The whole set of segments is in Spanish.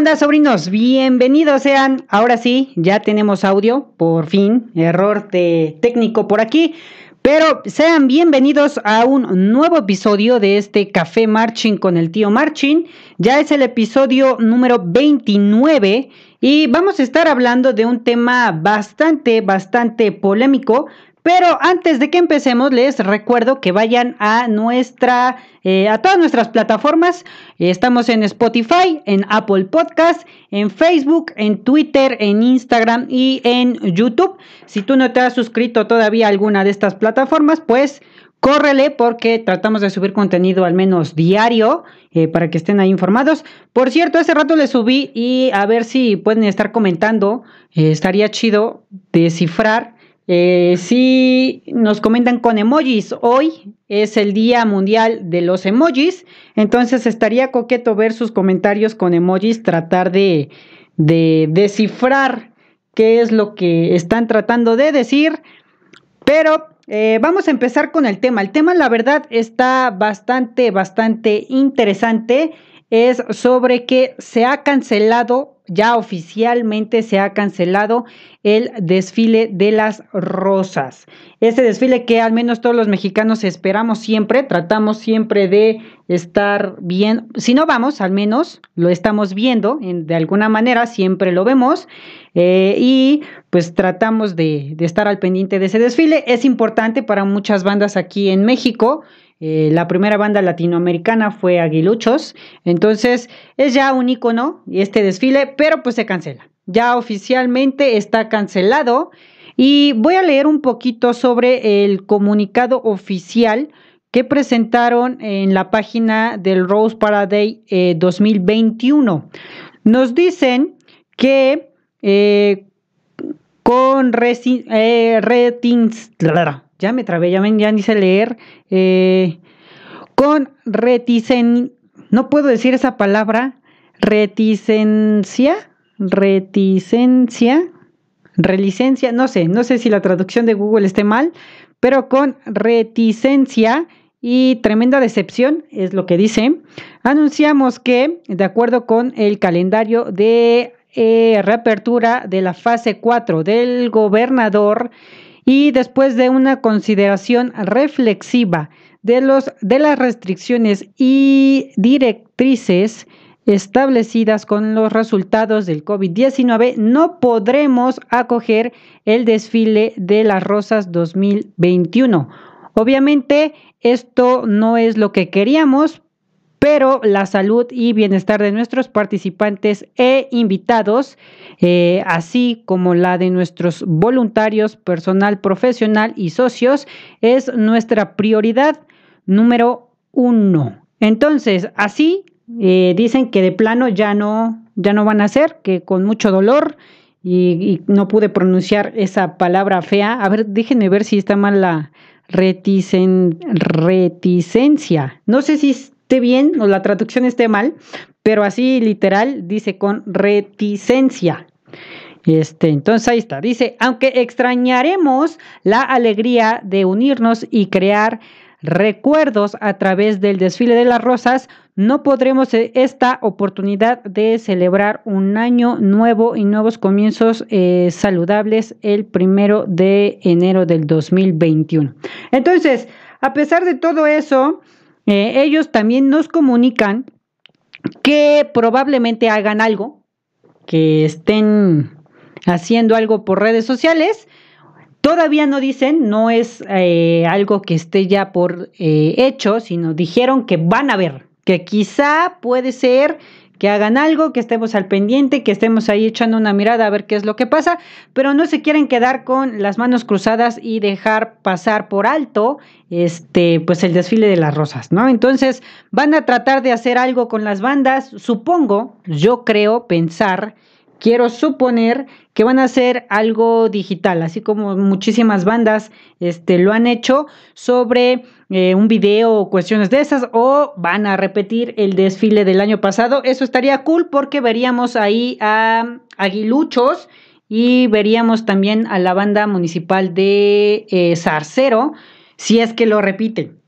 ¿Qué onda, sobrinos? Bienvenidos sean. Ahora sí, ya tenemos audio, por fin. Error de técnico por aquí. Pero sean bienvenidos a un nuevo episodio de este Café Marching con el tío Marching. Ya es el episodio número 29 y vamos a estar hablando de un tema bastante, bastante polémico, pero antes de que empecemos, les recuerdo que vayan a nuestra, eh, a todas nuestras plataformas. Estamos en Spotify, en Apple Podcast, en Facebook, en Twitter, en Instagram y en YouTube. Si tú no te has suscrito todavía a alguna de estas plataformas, pues córrele porque tratamos de subir contenido al menos diario eh, para que estén ahí informados. Por cierto, hace rato le subí y a ver si pueden estar comentando. Eh, estaría chido descifrar eh, si nos comentan con emojis, hoy es el Día Mundial de los Emojis, entonces estaría coqueto ver sus comentarios con emojis, tratar de, de descifrar qué es lo que están tratando de decir, pero eh, vamos a empezar con el tema. El tema, la verdad, está bastante, bastante interesante. Es sobre que se ha cancelado ya oficialmente se ha cancelado el desfile de las rosas. Ese desfile que al menos todos los mexicanos esperamos siempre, tratamos siempre de estar bien, si no vamos, al menos lo estamos viendo de alguna manera, siempre lo vemos eh, y pues tratamos de, de estar al pendiente de ese desfile. Es importante para muchas bandas aquí en México. Eh, la primera banda latinoamericana fue Aguiluchos, entonces es ya un icono este desfile, pero pues se cancela. Ya oficialmente está cancelado y voy a leer un poquito sobre el comunicado oficial que presentaron en la página del Rose Parade 2021. Nos dicen que eh, con eh, retins, ya me trabé, ya, ya ni sé leer, eh, con reticen, no puedo decir esa palabra, reticencia, reticencia, relicencia, no sé, no sé si la traducción de Google esté mal, pero con reticencia y tremenda decepción, es lo que dice, anunciamos que, de acuerdo con el calendario de eh, reapertura de la fase 4 del gobernador, y después de una consideración reflexiva de, los, de las restricciones y directrices establecidas con los resultados del COVID-19, no podremos acoger el desfile de las rosas 2021. Obviamente, esto no es lo que queríamos, pero la salud y bienestar de nuestros participantes e invitados, eh, así como la de nuestros voluntarios, personal profesional y socios, es nuestra prioridad número uno. Entonces, así eh, dicen que de plano ya no, ya no van a hacer, que con mucho dolor y, no pude pronunciar esa palabra fea. A ver, déjenme ver si está mal la reticencia. No sé si bien o la traducción esté mal, pero así literal dice con reticencia. Este, entonces ahí está. Dice, aunque extrañaremos la alegría de unirnos y crear recuerdos a través del desfile de las rosas, no podremos eh, esta oportunidad de celebrar un año nuevo y nuevos comienzos eh, saludables el primero de enero del 2021. Entonces, a pesar de todo eso, eh, ellos también nos comunican que probablemente hagan algo, que estén haciendo algo por redes sociales. Todavía no dicen, no es eh, algo que esté ya por eh, hecho, sino dijeron que van a ver, que quizá puede ser que hagan algo, que estemos al pendiente, que estemos ahí echando una mirada a ver qué es lo que pasa, pero no se quieren quedar con las manos cruzadas y dejar pasar por alto este pues el desfile de las rosas, ¿no? Entonces, van a tratar de hacer algo con las bandas, supongo, yo creo pensar quiero suponer que van a hacer algo digital, así como muchísimas bandas este, lo han hecho sobre eh, un video o cuestiones de esas, o van a repetir el desfile del año pasado. Eso estaría cool porque veríamos ahí a Aguiluchos y veríamos también a la banda municipal de eh, Zarcero, si es que lo repiten.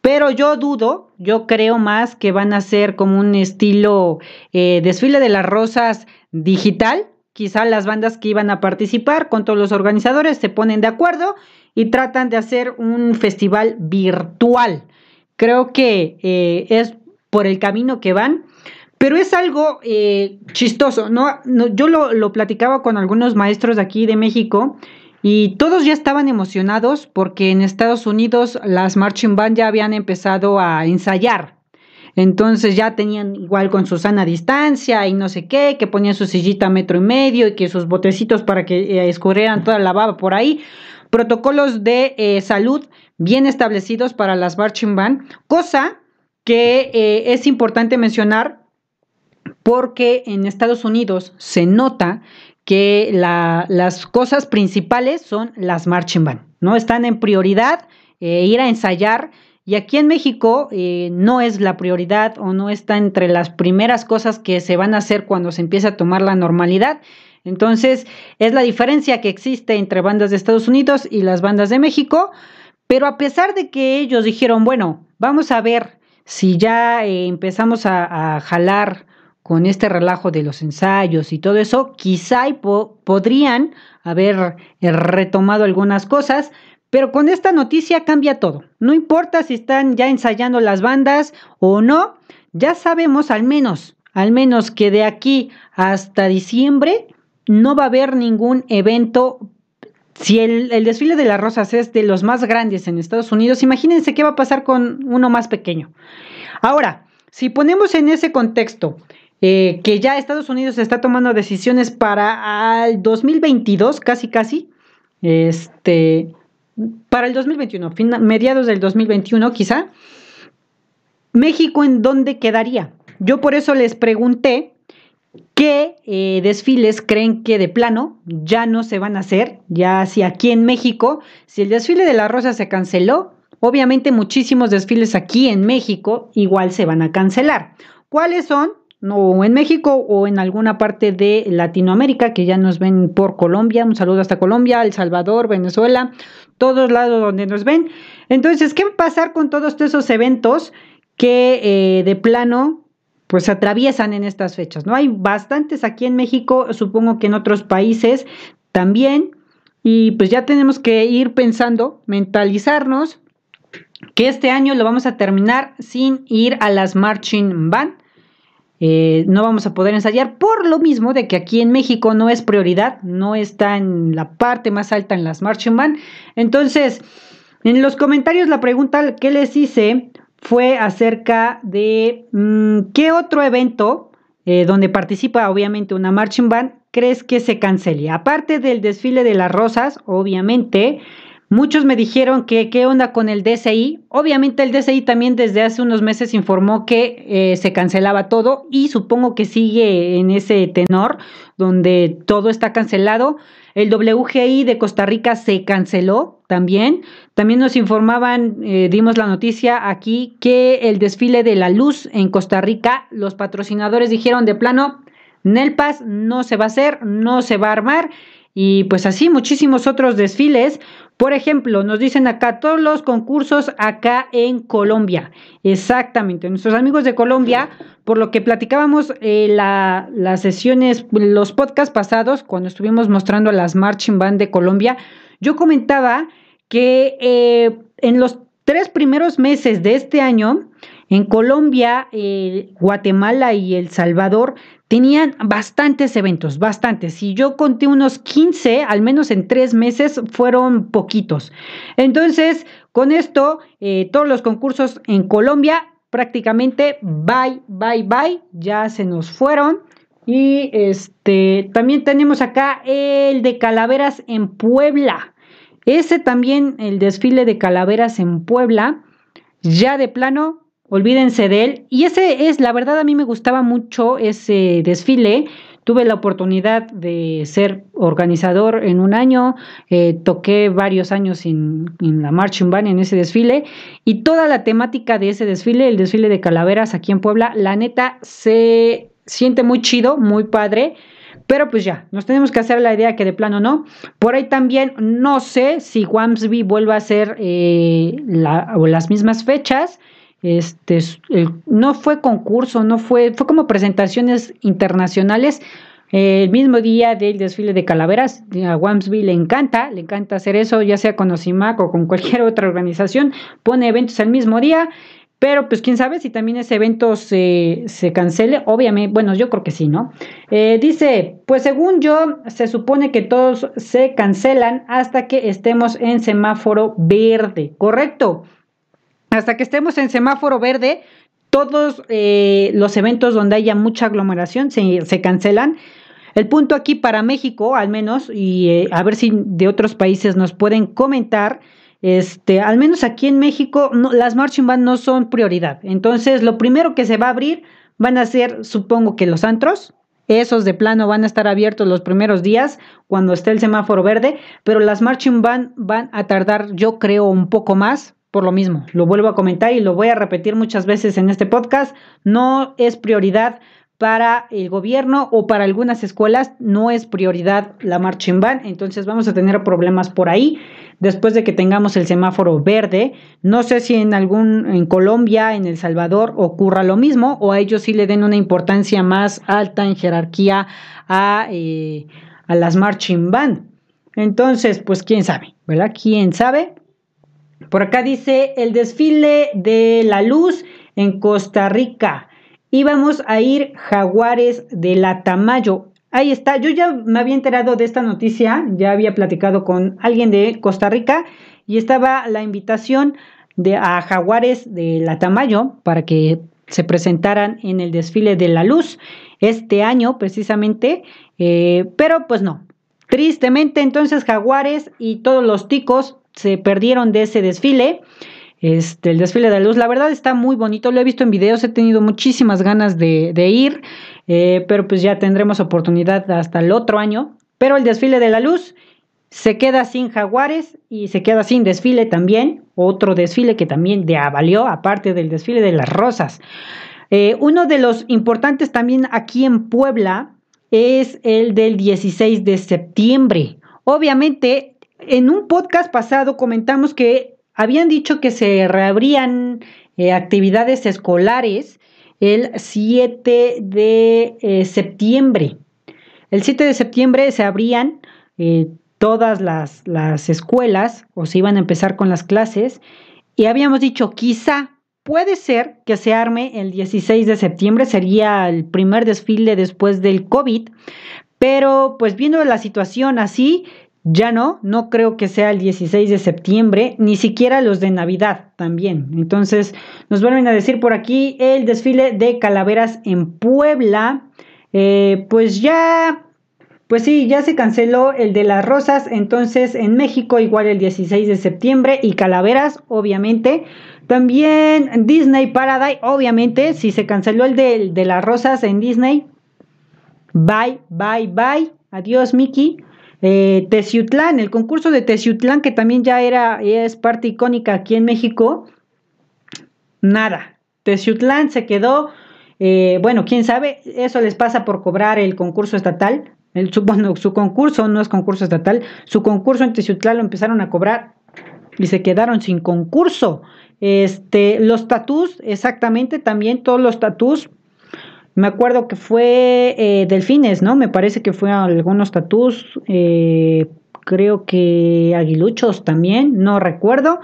pero yo dudo, yo creo más que van a ser como un estilo eh, desfile de las rosas digital. Quizá las bandas que iban a participar con todos los organizadores se ponen de acuerdo y tratan de hacer un festival virtual. Creo que eh, es por el camino que van. Pero es algo eh, chistoso, ¿no? yo lo, lo, platicaba con algunos maestros de aquí de México y todos ya estaban emocionados porque en Estados Unidos las marching band ya habían empezado a ensayar. Entonces ya tenían igual con su sana distancia y no sé qué, que ponían su sillita metro y medio y que sus botecitos para que eh, escurrieran toda la baba por ahí. Protocolos de eh, salud bien establecidos para las marching band, cosa que eh, es importante mencionar porque en Estados Unidos se nota que las cosas principales son las marching band, ¿no? Están en prioridad eh, ir a ensayar y aquí en México eh, no es la prioridad o no está entre las primeras cosas que se van a hacer cuando se empieza a tomar la normalidad. Entonces, es la diferencia que existe entre bandas de Estados Unidos y las bandas de México, pero a pesar de que ellos dijeron, bueno, vamos a ver si ya eh, empezamos a, jalar con este relajo de los ensayos y todo eso, quizá podrían haber eh, retomado algunas cosas, pero con esta noticia cambia todo. No importa si están ya ensayando las bandas o no, ya sabemos al menos, al menos que de aquí hasta diciembre no va a haber ningún evento. Si el, desfile de las rosas es de los más grandes en Estados Unidos, imagínense qué va a pasar con uno más pequeño. Ahora, si ponemos en ese contexto eh, que ya Estados Unidos está tomando decisiones para el 2022, casi casi, este, para el 2021, mediados del 2021 quizá, México en dónde quedaría. Yo por eso les pregunté qué eh, desfiles creen que de plano ya no se van a hacer, ya si aquí en México, si el desfile de la rosa se canceló, Obviamente muchísimos desfiles aquí en México igual se van a cancelar. ¿Cuáles son? No, en México o en alguna parte de Latinoamérica que ya nos ven por Colombia. Un saludo hasta Colombia, El Salvador, Venezuela, todos lados donde nos ven. Entonces, ¿qué va a pasar con todos esos eventos que eh, de plano pues atraviesan en estas fechas? ¿no? Hay bastantes aquí en México, supongo que en otros países también. Y pues ya tenemos que ir pensando, mentalizarnos que este año lo vamos a terminar sin ir a las marching band. Eh, no vamos a poder ensayar por lo mismo de que aquí en México no es prioridad, no está en la parte más alta en las marching band. Entonces, en los comentarios la pregunta que les hice fue acerca de mm, qué otro evento eh, donde participa obviamente una marching band crees que se cancele. Aparte del desfile de las rosas, obviamente, Muchos me dijeron que qué onda con el DCI. Obviamente el DCI también desde hace unos meses informó que eh, se cancelaba todo y supongo que sigue en ese tenor donde todo está cancelado. El WGI de Costa Rica se canceló también. También nos informaban, eh, dimos la noticia aquí, que el desfile de la luz en Costa Rica, los patrocinadores dijeron de plano, Nelpas no se va a hacer, no se va a armar. Y pues así muchísimos otros desfiles. Por ejemplo, nos dicen acá todos los concursos acá en Colombia. Exactamente, nuestros amigos de Colombia, por lo que platicábamos eh, las sesiones, los podcasts pasados, cuando estuvimos mostrando las marching band de Colombia, yo comentaba que eh, en los tres primeros meses de este año, en Colombia, Guatemala y El Salvador tenían bastantes eventos, bastantes. Si yo conté unos 15, al menos en tres meses, fueron poquitos. Entonces, con esto, eh, todos los concursos en Colombia prácticamente bye, bye, bye, ya se nos fueron. Y este también tenemos acá el de calaveras en Puebla. Ese también, el desfile de calaveras en Puebla, ya de plano olvídense de él. Y ese es, la verdad, a mí me gustaba mucho ese desfile. Tuve la oportunidad de ser organizador en un año, eh, toqué varios años en, en, la Marching Band en ese desfile y toda la temática de ese desfile, el desfile de calaveras aquí en Puebla, la neta se siente muy chido, muy padre, Pero pues ya, nos tenemos que hacer la idea que de plano no. Por ahí también no sé si Wamsby vuelva a ser eh, las mismas fechas. Este, no fue concurso, no fue, fue como presentaciones internacionales. El mismo día del desfile de calaveras, a Wamsby le encanta, le encanta hacer eso, ya sea con OSIMAC o con cualquier otra organización, pone eventos el mismo día pero pues quién sabe si también ese evento se, cancele. Obviamente, bueno, yo creo que sí, ¿no? Eh, dice, pues según yo, se supone que todos se cancelan hasta que estemos en semáforo verde, ¿correcto? Hasta que estemos en semáforo verde, todos eh, los eventos donde haya mucha aglomeración se, cancelan. El punto aquí para México, al menos, y eh, a ver si de otros países nos pueden comentar, este, al menos aquí en México, las marching band no son prioridad. Entonces, lo primero que se va a abrir van a ser, supongo que los antros. Esos de plano van a estar abiertos los primeros días cuando esté el semáforo verde, pero las marching band van a tardar, yo creo, un poco más por lo mismo. Lo vuelvo a comentar y lo voy a repetir muchas veces en este podcast. No es prioridad para el gobierno o para algunas escuelas no es prioridad la marching band, entonces vamos a tener problemas por ahí después de que tengamos el semáforo verde. No sé si en algún en Colombia, en El Salvador ocurra lo mismo o a ellos sí le den una importancia más alta en jerarquía a, eh, a las marching band. Entonces, pues quién sabe, ¿verdad? ¿Quién sabe? Por acá dice el desfile de la luz en Costa Rica íbamos a ir Jaguares de la Tamayo. Ahí está, yo ya me había enterado de esta noticia, ya había platicado con alguien de Costa Rica y estaba la invitación de, a Jaguares de la Tamayo para que se presentaran en el desfile de la luz este año precisamente, eh, pero pues no. Tristemente entonces Jaguares y todos los ticos se perdieron de ese desfile. Este, el desfile de la luz, la verdad está muy bonito, lo he visto en videos, he tenido muchísimas ganas de, ir, eh, pero pues ya tendremos oportunidad hasta el otro año. Pero el desfile de la luz se queda sin jaguares y se queda sin desfile también, otro desfile que también de avalió, aparte del desfile de las rosas. Eh, uno de los importantes también aquí en Puebla es el del 16 de septiembre. Obviamente, en un podcast pasado comentamos que habían dicho que se reabrían eh, actividades escolares el 7 de eh, septiembre. El 7 de septiembre se abrían eh, todas las, las escuelas o se iban a empezar con las clases y habíamos dicho quizá puede ser que se arme el 16 de septiembre, sería el primer desfile después del COVID, pero pues viendo la situación así, ya no, no creo que sea el 16 de septiembre, ni siquiera los de Navidad también. Entonces, nos vuelven a decir por aquí el desfile de calaveras en Puebla. Eh, pues ya, pues sí, ya se canceló el de las rosas. Entonces, en México igual el 16 de septiembre y calaveras, obviamente. También Disney Paradise, obviamente, si se canceló el de, de las rosas en Disney. Bye, bye, bye. Adiós, Mickey. Eh, Teciutlán, el concurso de Teciutlán, que también ya era, es parte icónica aquí en México, nada. Teciutlán se quedó, eh, bueno, quién sabe, eso les pasa por cobrar el concurso estatal. El, su, bueno, su concurso no es concurso estatal, su concurso en Teciutlán lo empezaron a cobrar y se quedaron sin concurso. Este, los tatús, exactamente, también todos los tatús me acuerdo que fue eh, Delfines, ¿no? Me parece que fue algunos tatús, eh, creo que aguiluchos también, no recuerdo.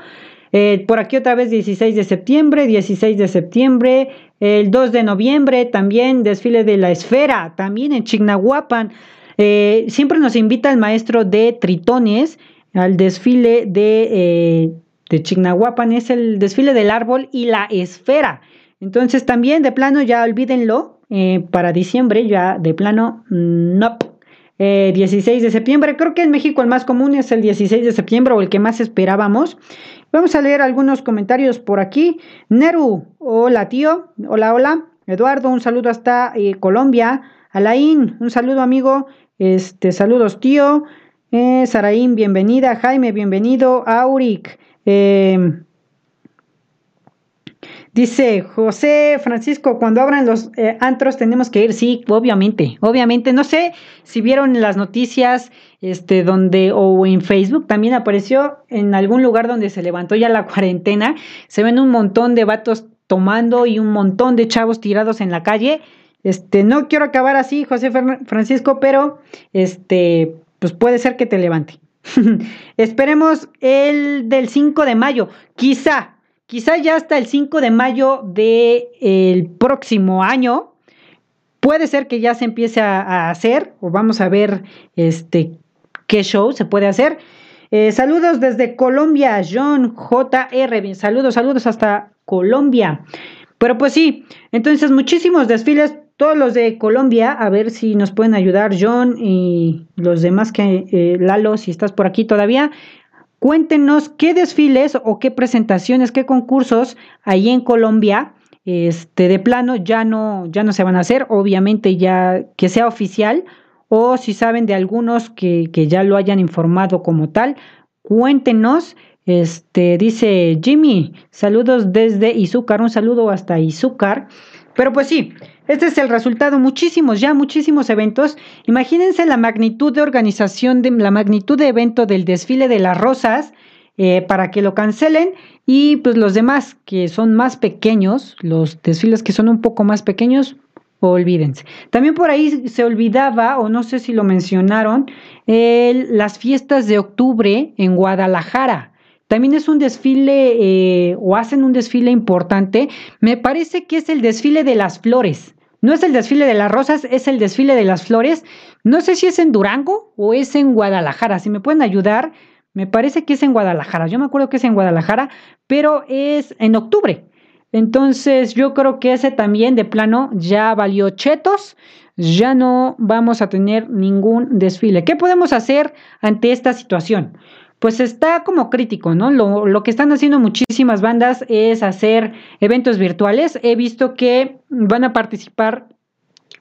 Eh, por aquí otra vez 16 de septiembre, 16 de septiembre, el 2 de noviembre también desfile de la esfera, también en Chignahuapan. siempre nos invita el maestro de tritones al desfile de, de Chignahuapan, es el desfile del árbol y la esfera. Entonces también de plano ya olvídenlo, eh, para diciembre, ya de plano, no. 16 eh, de septiembre, creo que en México el más común es el 16 de septiembre o el que más esperábamos. Vamos a leer algunos comentarios por aquí. Neru, hola tío, hola, hola. Eduardo, un saludo hasta eh, Colombia. Alain, un saludo amigo. Este, saludos tío. Saraín, bienvenida. Jaime, bienvenido. Auric. Dice José Francisco, cuando abran los eh, antros tenemos que ir. Sí, obviamente, obviamente. No sé si vieron las noticias, este, donde, o en Facebook también apareció en algún lugar donde se levantó ya la cuarentena. Se ven un montón de vatos tomando y un montón de chavos tirados en la calle. Este, no quiero acabar así, José Francisco, pero este, pues puede ser que te levante. Esperemos el del 5 de mayo. Quizá, quizá ya hasta el 5 de mayo del próximo año. Puede ser que ya se empiece a, hacer, o vamos a ver este, qué show se puede hacer. Eh, saludos desde Colombia, John JR. Saludos, saludos hasta Colombia. Pero pues sí, entonces muchísimos desfiles todos los de Colombia, a ver si nos pueden ayudar John y los demás que eh, Lalo, si estás por aquí todavía. Cuéntenos qué desfiles o qué presentaciones, qué concursos ahí en Colombia, este, de plano ya no, ya no se van a hacer, obviamente ya que sea oficial, o si saben de algunos que, que ya lo hayan informado como tal, cuéntenos. Este, dice Jimmy, saludos desde Izúcar, un saludo hasta Izúcar. Pero pues sí, este es el resultado, muchísimos, ya muchísimos eventos. Imagínense la magnitud de organización, de, la magnitud de evento del desfile de las rosas eh, para que lo cancelen y pues los demás que son más pequeños, los desfiles que son un poco más pequeños, olvídense. También por ahí se olvidaba, o no sé si lo mencionaron, las fiestas de octubre en Guadalajara. También es un desfile eh, o hacen un desfile importante. Me parece que es el desfile de las flores. No es el desfile de las rosas, es el desfile de las flores. No sé si es en Durango o es en Guadalajara. Si me pueden ayudar, me parece que es en Guadalajara. Yo me acuerdo que es en Guadalajara, pero es en octubre. Entonces yo creo que ese también de plano ya valió chetos. Ya no vamos a tener ningún desfile. ¿Qué podemos hacer ante esta situación? Pues está como crítico, ¿no? Lo, que están haciendo muchísimas bandas es hacer eventos virtuales. He visto que van a participar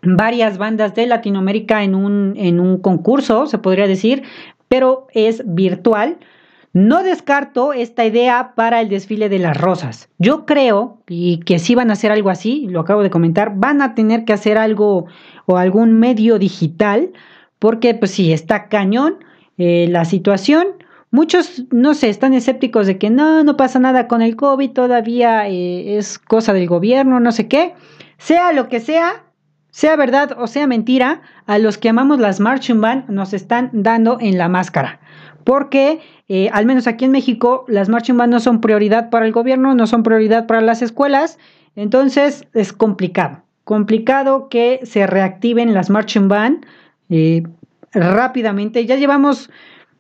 varias bandas de Latinoamérica en un, en un concurso, se podría decir, pero es virtual. No descarto esta idea para el desfile de las rosas. Yo creo y que sí van a hacer algo así, lo acabo de comentar, van a tener que hacer algo o algún medio digital, porque pues sí, está cañón eh, la situación. Muchos, no sé, están escépticos de que no, no pasa nada con el COVID, todavía eh, es cosa del gobierno, no sé qué. Sea lo que sea, sea verdad o sea mentira, a los que amamos las marching band nos están dando en la máscara. Porque, eh, al menos aquí en México, las marching band no son prioridad para el gobierno, no son prioridad para las escuelas. Entonces, es complicado. Complicado que se reactiven las marching band eh, rápidamente. Ya llevamos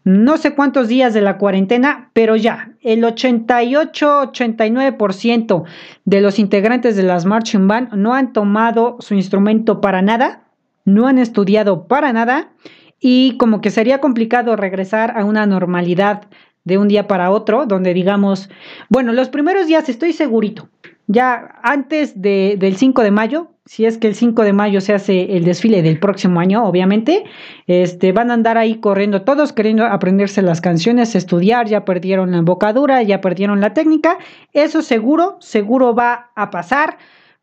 no sé cuántos días de la cuarentena, pero ya, el 88-89% de los integrantes de las Marching Band no han tomado su instrumento para nada, no han estudiado para nada y como que sería complicado regresar a una normalidad de un día para otro, donde digamos, bueno, los primeros días estoy segurito, ya antes de, del 5 de mayo, si es que el 5 de mayo se hace el desfile del próximo año, obviamente, este, van a andar ahí corriendo todos queriendo aprenderse las canciones, estudiar, ya perdieron la embocadura, ya perdieron la técnica, eso seguro, seguro va a pasar,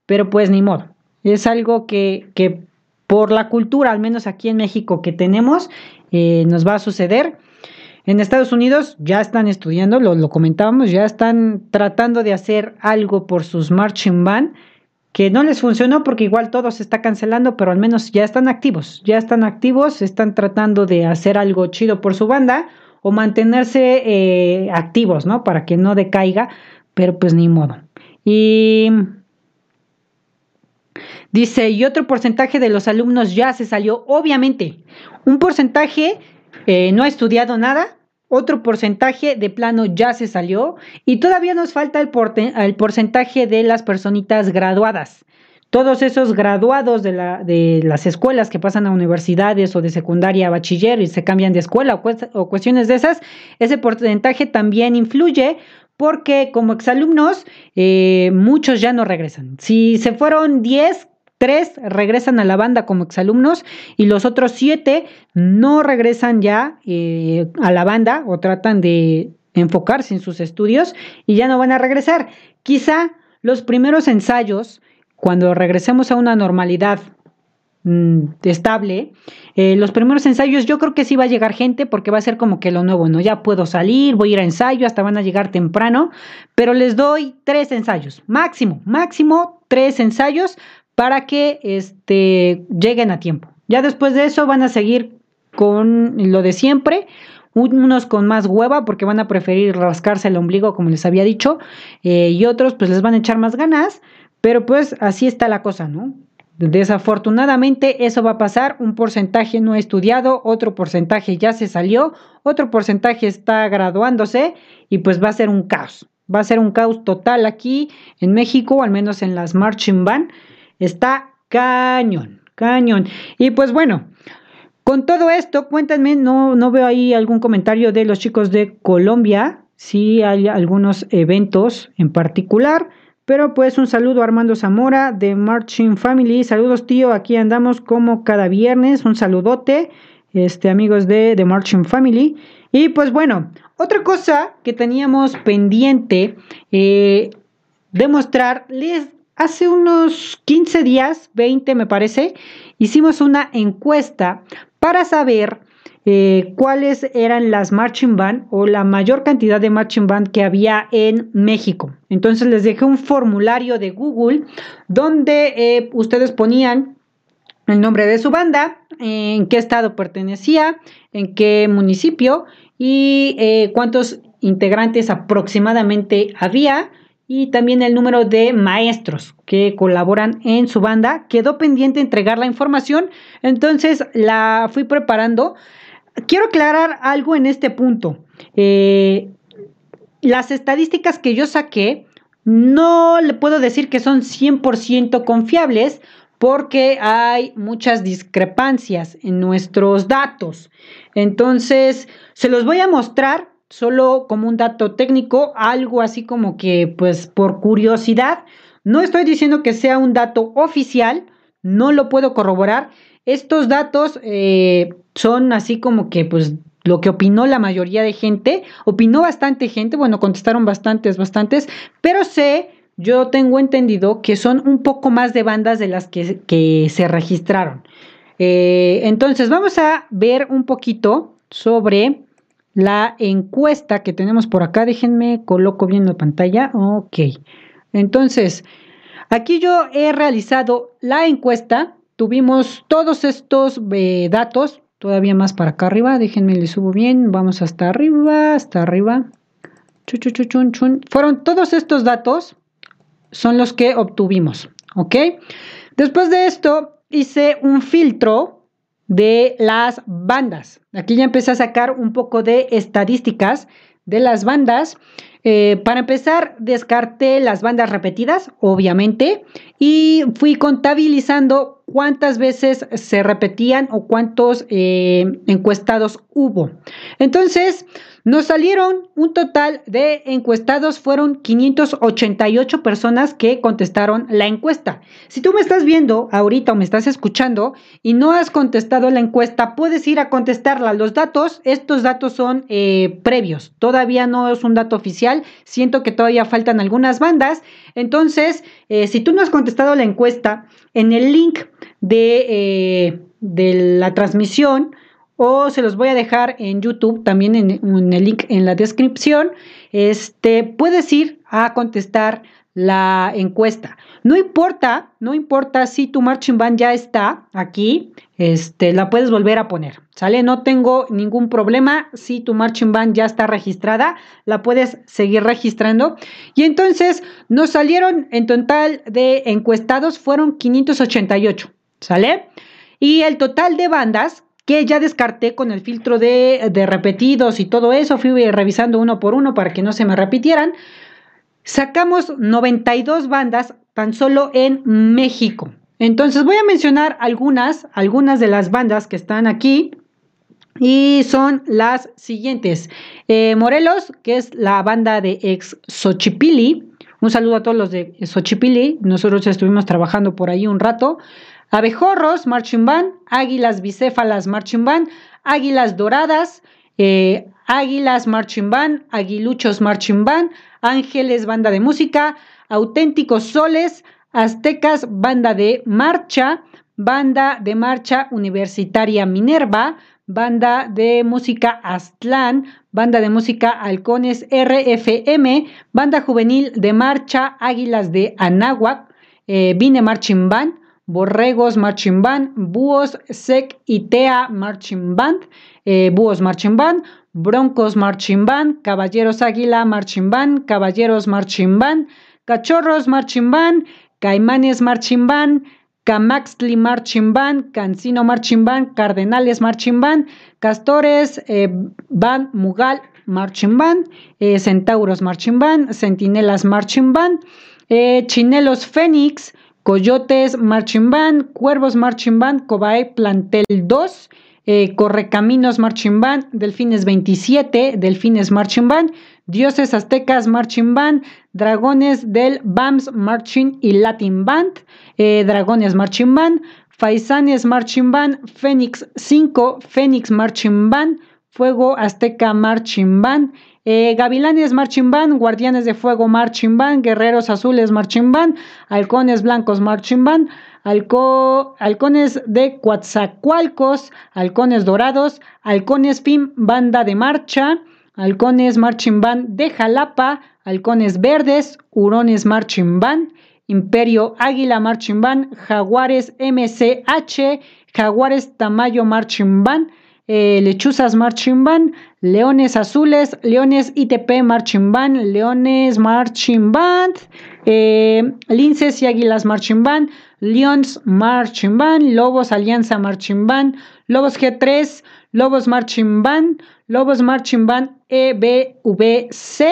pero pues ni modo, es algo que, que por la cultura, al menos aquí en México que tenemos, eh, nos va a suceder. En Estados Unidos ya están estudiando, lo, comentábamos, ya están tratando de hacer algo por sus marching band que no les funcionó porque igual todo se está cancelando, pero al menos ya están activos, ya están activos, están tratando de hacer algo chido por su banda o mantenerse eh, activos, ¿no? Para que no decaiga, pero pues ni modo. Y dice, y otro porcentaje de los alumnos ya se salió, obviamente, un porcentaje eh, no ha estudiado nada, otro porcentaje de plano ya se salió y todavía nos falta el, porcentaje de las personitas graduadas. Todos esos graduados de, las escuelas que pasan a universidades o de secundaria a bachiller y se cambian de escuela o, cuestiones de esas, ese porcentaje también influye porque como exalumnos eh, muchos ya no regresan. Si se fueron 10, Tres regresan a la banda como exalumnos y los otros siete no regresan ya eh, a la banda o tratan de enfocarse en sus estudios y ya no van a regresar. Quizá los primeros ensayos, cuando regresemos a una normalidad mm, estable, eh, los primeros ensayos yo creo que sí va a llegar gente porque va a ser como que lo nuevo, ¿no? Ya puedo salir, voy a ir a ensayo, hasta van a llegar temprano, pero les doy tres ensayos, máximo, máximo tres ensayos para que este, lleguen a tiempo. Ya después de eso van a seguir con lo de siempre, unos con más hueva porque van a preferir rascarse el ombligo como les había dicho eh, y otros pues les van a echar más ganas, pero pues así está la cosa, ¿no? Desafortunadamente eso va a pasar, un porcentaje no estudiado, otro porcentaje ya se salió, otro porcentaje está graduándose y pues va a ser un caos, va a ser un caos total aquí en México, al menos en las marching band, está cañón, cañón. Y pues bueno, con todo esto, cuéntenme, no, no veo ahí algún comentario de los chicos de Colombia, sí hay algunos eventos en particular, pero pues un saludo a Armando Zamora de Marching Family, saludos tío, aquí andamos como cada viernes, un saludote, este, amigos de, de Marching Family. Y pues bueno, otra cosa que teníamos pendiente eh, demostrarles hace unos 15 días, 20 me parece, hicimos una encuesta para saber eh, cuáles eran las marching band o la mayor cantidad de marching band que había en México. Entonces les dejé un formulario de Google donde eh, ustedes ponían el nombre de su banda, en qué estado pertenecía, en qué municipio y eh, cuántos integrantes aproximadamente había y también el número de maestros que colaboran en su banda. Quedó pendiente entregar la información, entonces la fui preparando. Quiero aclarar algo en este punto. Eh, las estadísticas que yo saqué no le puedo decir que son 100% confiables porque hay muchas discrepancias en nuestros datos. Entonces, se los voy a mostrar solo como un dato técnico, algo así como que pues por curiosidad. No estoy diciendo que sea un dato oficial, no lo puedo corroborar. Estos datos eh, son así como que pues lo que opinó la mayoría de gente, opinó bastante gente, bueno, contestaron bastantes, bastantes, pero sé, yo tengo entendido que son un poco más de bandas de las que, se registraron. Eh, entonces, vamos a ver un poquito sobre la encuesta que tenemos por acá. Déjenme coloco bien la pantalla. Ok. Entonces, aquí yo he realizado la encuesta. Tuvimos todos estos eh, datos. Todavía más para acá arriba. Déjenme le subo bien. Vamos hasta arriba, hasta arriba. Chun, chun, Fueron todos estos datos. Son los que obtuvimos. Ok. Después de esto, hice un filtro de las bandas. Aquí ya empecé a sacar un poco de estadísticas de las bandas. Eh, para empezar, descarté las bandas repetidas, obviamente, y fui contabilizando cuántas veces se repetían o cuántos eh, encuestados hubo. Entonces, nos salieron un total de encuestados, fueron 588 personas que contestaron la encuesta. Si tú me estás viendo ahorita o me estás escuchando y no has contestado la encuesta, puedes ir a contestarla. Los datos, estos datos son eh, previos, todavía no es un dato oficial, siento que todavía faltan algunas bandas. Entonces, eh, si tú no has contestado la encuesta, en el link de, eh, de la transmisión, o se los voy a dejar en YouTube, también en, el link en la descripción. Este, puedes ir a contestar la encuesta. No importa, no importa si tu marching band ya está aquí, este, la puedes volver a poner, ¿sale? No tengo ningún problema. Si tu marching band ya está registrada, la puedes seguir registrando. Y entonces nos salieron en total de encuestados fueron 588, ¿sale? Y el total de bandas que ya descarté con el filtro de, repetidos y todo eso, fui revisando uno por uno para que no se me repitieran. Sacamos 92 bandas tan solo en México. Entonces voy a mencionar algunas, algunas de las bandas que están aquí. Y son las siguientes. Eh, Morelos, que es la banda de ex Xochipili. Un saludo a todos los de Xochipili. Nosotros estuvimos trabajando por ahí un rato. Abejorros, Marching Band, Águilas Bicéfalas, Marching Band, Águilas Doradas, eh, Águilas Marching Band, Aguiluchos Marching Band, Ángeles Banda de Música, Auténticos Soles, Aztecas, Banda de Marcha, Banda de Marcha Universitaria Minerva, Banda de Música Aztlán, Banda de Música Halcones RFM, Banda Juvenil de Marcha Águilas de Anáhuac, eh, Vine Marching Band, Borregos Marching Band, Búhos Sec y TEA Marching Band, eh, Búhos Marching Band, Broncos Marching Band, Caballeros Águila Marching Band, Caballeros Marching Band, Cachorros Marching Band, Caimanes Marching Band, Camaxtli Marching Band, Cancino Marching Band, Cardenales Marching Band, Castores eh, Band Mugal Marching Band, eh, Centauros Marching Band, Centinelas Marching Band, Chinelos Fénix, Coyotes Marching Band, Cuervos Marching Band, Cobae Plantel 2, eh, Correcaminos Marching Band, Delfines 27, Delfines Marching Band, Dioses Aztecas Marching Band, Dragones del BAMS Marching y Latin Band, eh, Dragones Marching Band, Faisanes Marching Band, Fénix 5, Fénix Marching Band, Fuego Azteca Marching Band, eh, Gavilanes Marching Band, Guardianes de Fuego Marching Band, Guerreros Azules Marching Band, Halcones Blancos Marching Band, Halcones de Coatzacoalcos, Halcones Dorados, Halcones FIM Banda de Marcha, Halcones Marching Band de Jalapa, Halcones Verdes, Hurones Marching Band, Imperio Águila Marching Band, Jaguares MCH, Jaguares Tamayo Marching Band, eh, Lechuzas Marching Band, Leones Azules, Leones ITP Marching Band, Leones Marching Band, eh, Linces y Águilas Marching Band, Lions Marching Band, Lobos Alianza Marching Band, Lobos G3, Lobos Marching Band, Lobos Marching Band EBVC,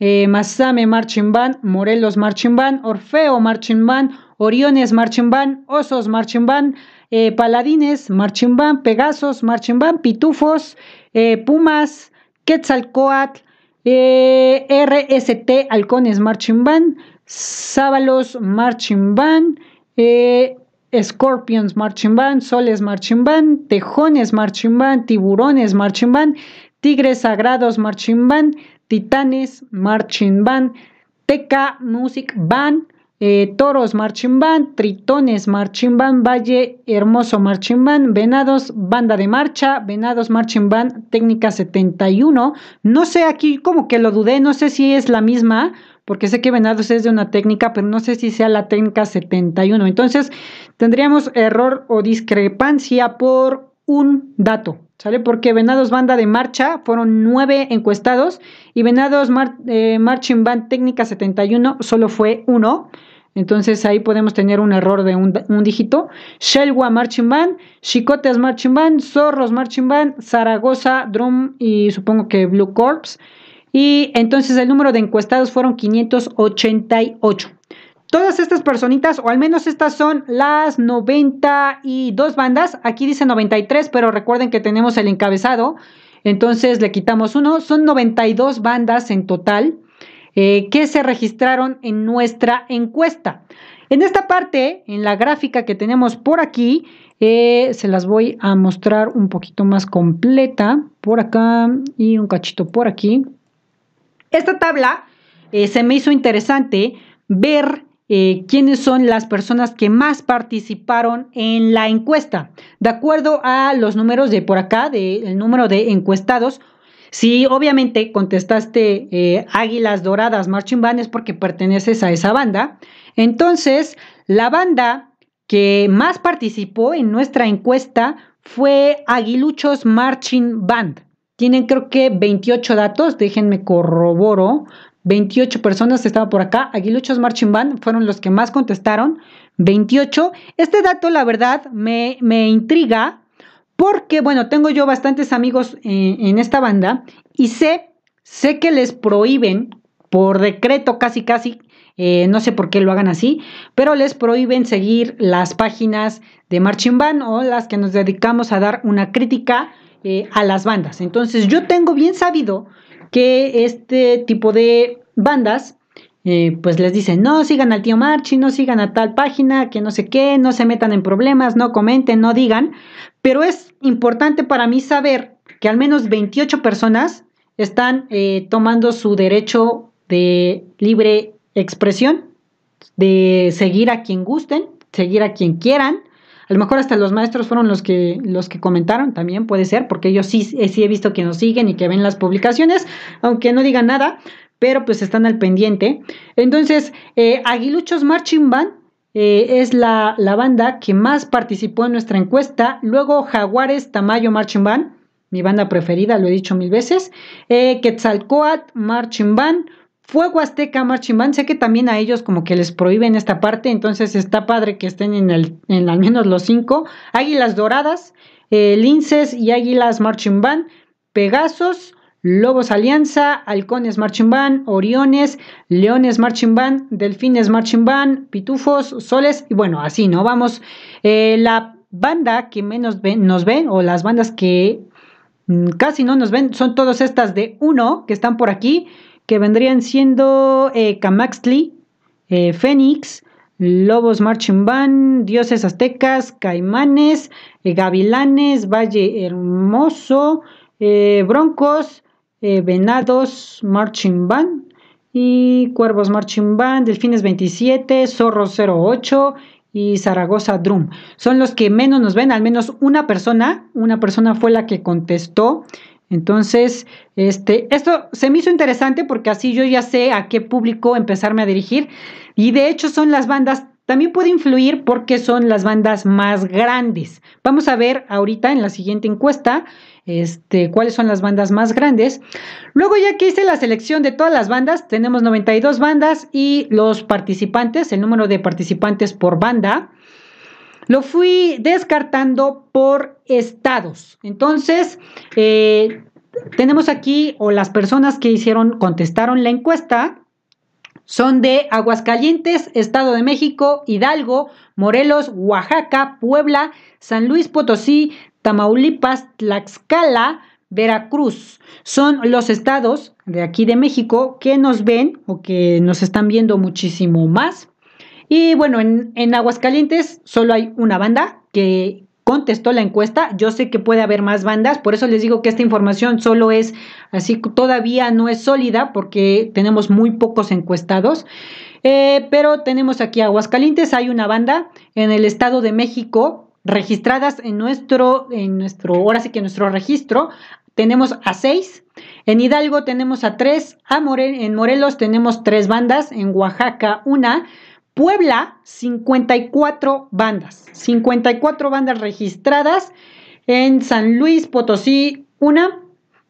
eh, Masame Marching Band, Morelos Marching Band, Orfeo Marching Band, Oriones Marching Band, Osos Marching Band, eh, paladines, Marching Band, Pegasos, Marching Band, Pitufos, eh, Pumas, Quetzalcoatl, eh, RST, Halcones Marching Band, Sábalos Marching Band, Scorpions Marching Band, Soles Marching Band, Tejones Marching Band, Tiburones Marching Band, Tigres Sagrados Marching Band, Titanes Marching Band, Teca Music Band, eh, Toros Marching Band, Tritones Marching Band, Valle Hermoso Marching Band, Venados Banda de Marcha, Venados Marching Band, Técnica 71. No sé aquí como que lo dudé, no sé si es la misma, porque sé que Venados es de una técnica, pero no sé si sea la técnica 71. Entonces tendríamos error o discrepancia por un dato. ¿Sale? Porque Venados Banda de Marcha fueron nueve encuestados y Venados eh, Marching Band Técnica 71 solo fue uno. Entonces ahí podemos tener un error de un, dígito. Shelwa Marching Band, Chicotes Marching Band, Zorros Marching Band, Zaragoza Drum y supongo que Blue Corps. Y entonces el número de encuestados fueron 588. Todas estas personitas, o al menos estas son las 92 bandas. Aquí dice 93, pero recuerden que tenemos el encabezado. Entonces le quitamos uno. Son 92 bandas en total. Eh, que se registraron en nuestra encuesta. En esta parte, en la gráfica que tenemos por aquí, eh, se las voy a mostrar un poquito más completa por acá y un cachito por aquí. Esta tabla eh, se me hizo interesante ver quiénes son las personas que más participaron en la encuesta. De acuerdo a los números de por acá, del número de encuestados, si obviamente contestaste eh, Águilas Doradas Marching Band es porque perteneces a esa banda. Entonces, la banda que más participó en nuestra encuesta fue Aguiluchos Marching Band. Tienen creo que 28 datos, déjenme corroboro. 28 personas estaban por acá. Aguiluchos Marching Band fueron los que más contestaron. 28. Este dato, la verdad, me, me intriga porque, bueno, tengo yo bastantes amigos eh, en esta banda y sé, sé que les prohíben por decreto casi casi, eh, no sé por qué lo hagan así, pero les prohíben seguir las páginas de Marching Band o las que nos dedicamos a dar una crítica eh, a las bandas. Entonces yo tengo bien sabido que este tipo de bandas pues les dicen, no sigan al tío Marchi, no sigan a tal página, que no sé qué, no se metan en problemas, no comenten, no digan, pero es importante para mí saber que al menos 28 personas están eh, tomando su derecho de libre expresión de seguir a quien gusten, seguir a quien quieran. A lo mejor hasta los maestros fueron los que, los que comentaron, también puede ser, porque ellos sí, sí he visto que nos siguen y que ven las publicaciones, aunque no digan nada, pero pues están al pendiente. Entonces, eh, Aguiluchos Marching Band eh, es la, banda que más participó en nuestra encuesta. Luego Jaguares Tamayo Marching Band, mi banda preferida, lo he dicho mil veces. Eh, Quetzalcoatl Marching Band. Fuego Azteca Marching Band, sé que también a ellos como que les prohíben esta parte, entonces está padre que estén en, el, en al menos los cinco. Águilas Doradas, eh, Linces y Águilas Marching Band, Pegasos, Lobos Alianza, Halcones Marching Band, Oriones, Leones Marching Band, Delfines Marching Band, Pitufos, Soles, y bueno, así, ¿no? Vamos, eh, la banda que menos ven, nos ven, o las bandas que mm, casi no nos ven, son todas estas de uno que están por aquí, que vendrían siendo eh, Camaxtli, eh, Fénix, Lobos Marching Band, Dioses Aztecas, Caimanes, Gavilanes, Valle Hermoso, Broncos, eh, Venados Marching Band y Cuervos Marching Band, Delfines 27, Zorros 08 y Zaragoza Drum. Son los que menos nos ven, al menos una persona, una persona fue la que contestó. Entonces, este, esto se me hizo interesante porque así yo ya sé a qué público empezarme a dirigir. Y de hecho son las bandas, también puede influir porque son las bandas más grandes. Vamos a ver ahorita en la siguiente encuesta este, cuáles son las bandas más grandes. Luego ya que hice la selección de todas las bandas, tenemos 92 bandas y los participantes, el número de participantes por banda, lo fui descartando por estados. Entonces, eh, tenemos aquí, o las personas que hicieron, contestaron la encuesta, son de Aguascalientes, Estado de México, Hidalgo, Morelos, Oaxaca, Puebla, San Luis Potosí, Tamaulipas, Tlaxcala, Veracruz. Son los estados de aquí de México que nos ven o que nos están viendo muchísimo más. Y bueno, en, en Aguascalientes solo hay una banda que contestó la encuesta. Yo sé que puede haber más bandas, por eso les digo que esta información solo es así, todavía no es sólida porque tenemos muy pocos encuestados. Eh, pero tenemos aquí Aguascalientes, hay una banda en el Estado de México registradas en nuestro, en nuestro, ahora sí que nuestro registro, tenemos a seis. En Hidalgo tenemos a tres. A en Morelos tenemos tres bandas. En Oaxaca una. Puebla, 54 bandas. 54 bandas registradas. En San Luis Potosí, una.